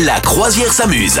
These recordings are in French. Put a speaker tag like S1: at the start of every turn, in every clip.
S1: La croisière s'amuse.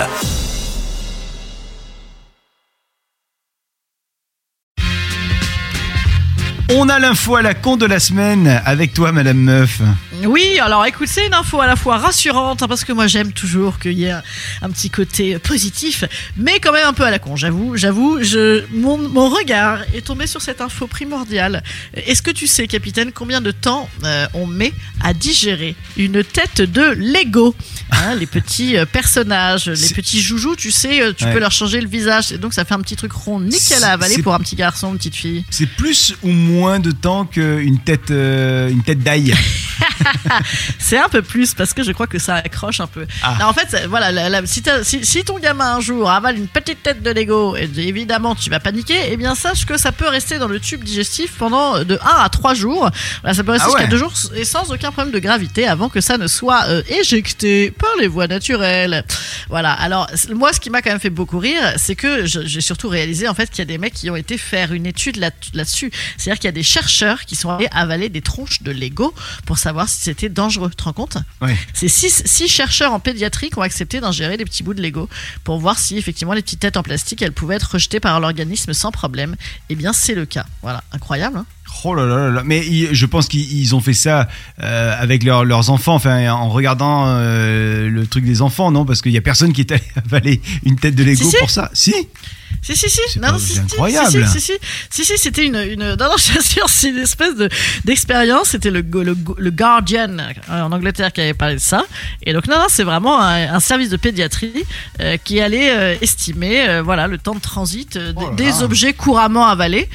S2: On a l'info à la con de la semaine avec toi, Madame Meuf.
S3: Oui, alors écoute, c'est une info à la fois rassurante, hein, parce que moi j'aime toujours qu'il y ait un, un petit côté positif, mais quand même un peu à la con, j'avoue, j'avoue, je, mon, mon regard est tombé sur cette info primordiale. Est-ce que tu sais, capitaine, combien de temps euh, on met à digérer une tête de Lego? Hein, Les petits euh, personnages, les petits joujoux, tu sais, euh, tu
S2: Ouais.
S3: peux leur changer le visage, et donc ça fait un petit truc rond nickel à avaler pour un petit garçon, une petite fille.
S2: C'est plus ou moins de temps qu'une tête, euh, une tête d'ail.
S3: C'est un peu plus parce que je crois que ça accroche un peu.
S2: Ah.
S3: Non, en fait, c'est- voilà, la- la- si, t'as- si- si ton gamin un jour avale une petite tête de Lego, et évidemment tu vas paniquer, eh bien sache que ça peut rester dans le tube digestif pendant de 1 à 3 jours. Voilà, ça peut rester
S2: Ah
S3: jusqu'à
S2: ouais.
S3: 2 jours et sans aucun problème de gravité avant que ça ne soit euh, éjecté par les voies naturelles. Voilà, alors moi ce qui m'a quand même fait beaucoup rire, c'est que j'ai surtout réalisé en fait qu'il y a des mecs qui ont été faire une étude là- là-dessus. C'est-à-dire qu'il y a des chercheurs qui sont allés avaler des tronches de Lego pour savoir si c'était dangereux. Tu te rends compte
S2: Ouais.
S3: c'est six, six chercheurs en pédiatrie qui ont accepté d'ingérer des petits bouts de Lego pour voir si effectivement les petites têtes en plastique elles pouvaient être rejetées par l'organisme sans problème. Eh bien c'est le cas. Voilà, incroyable. hein
S2: Oh là là là. Mais je pense qu'ils ils ont fait ça euh, avec leurs- leurs enfants, enfin en regardant euh, le truc des enfants, non? Parce qu'il y a personne qui est allé avaler une tête de Lego
S3: Si, si.
S2: pour ça. Si
S3: Si, si, si.
S2: C'est
S3: si,
S2: incroyable.
S3: Si, si, si, si, c'était une, une. Non, non, je t'assure, c'est une espèce de d'expérience. C'était le, le, le Guardian euh, en Angleterre qui avait parlé de ça. Et donc, non, non, c'est vraiment un, un service de pédiatrie euh, qui allait euh, estimer, euh, voilà, le temps de transit
S2: Oh là
S3: des, objets couramment avalés.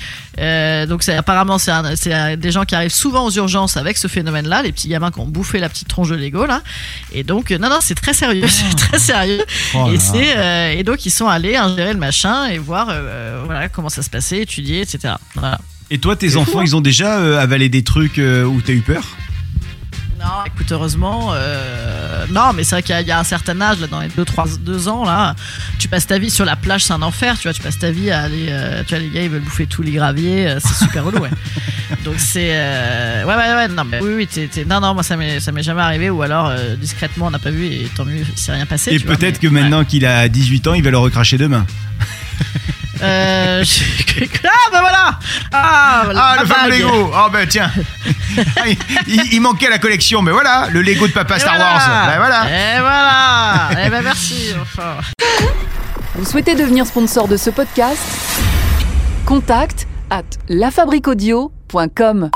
S3: Donc, c'est apparemment, c'est c'est un- des gens qui arrivent souvent aux urgences avec ce phénomène-là, les petits gamins qui ont bouffé la petite tronche de Lego là. Et donc, euh, non, non, c'est très sérieux, c'est très sérieux.
S2: Oh
S3: et c'est euh, et donc ils sont allés ingérer le machin et voir euh, voilà comment ça se passait, étudier, etc. Voilà.
S2: Et toi, tes enfants,
S3: fou, hein.
S2: ils ont déjà euh, avalé des trucs euh, où t'as eu peur?
S3: Non, écoute, heureusement, euh, non, mais c'est vrai qu'il y, a- il y a un certain âge, là, dans les 2-3 ans, là, tu passes ta vie sur la plage, c'est un enfer, tu vois, tu passes ta vie à aller, euh, tu vois, les gars, ils veulent bouffer tous les graviers, euh, c'est super relou, ouais. Donc c'est, euh, ouais, ouais, ouais, non, mais oui, oui, non, non, moi ça m'est, jamais arrivé, ou alors discrètement on n'a pas vu et tant mieux, il s'est rien passé.
S2: Et peut-être que maintenant qu'il a 18 ans, il va le recracher demain.
S3: Euh, je- ah, bah voilà! Ah, voilà,
S2: Ah,
S3: la
S2: le fameux
S3: bague.
S2: Lego Oh ben tiens Ah, il, il manquait à la collection, mais voilà, le Lego de papa
S3: Et
S2: Star
S3: voilà.
S2: Wars. Ben voilà
S3: Et voilà. Eh ben merci. Enfin.
S4: Vous souhaitez devenir sponsor de ce podcast? Contact à lafabriquaudio.com.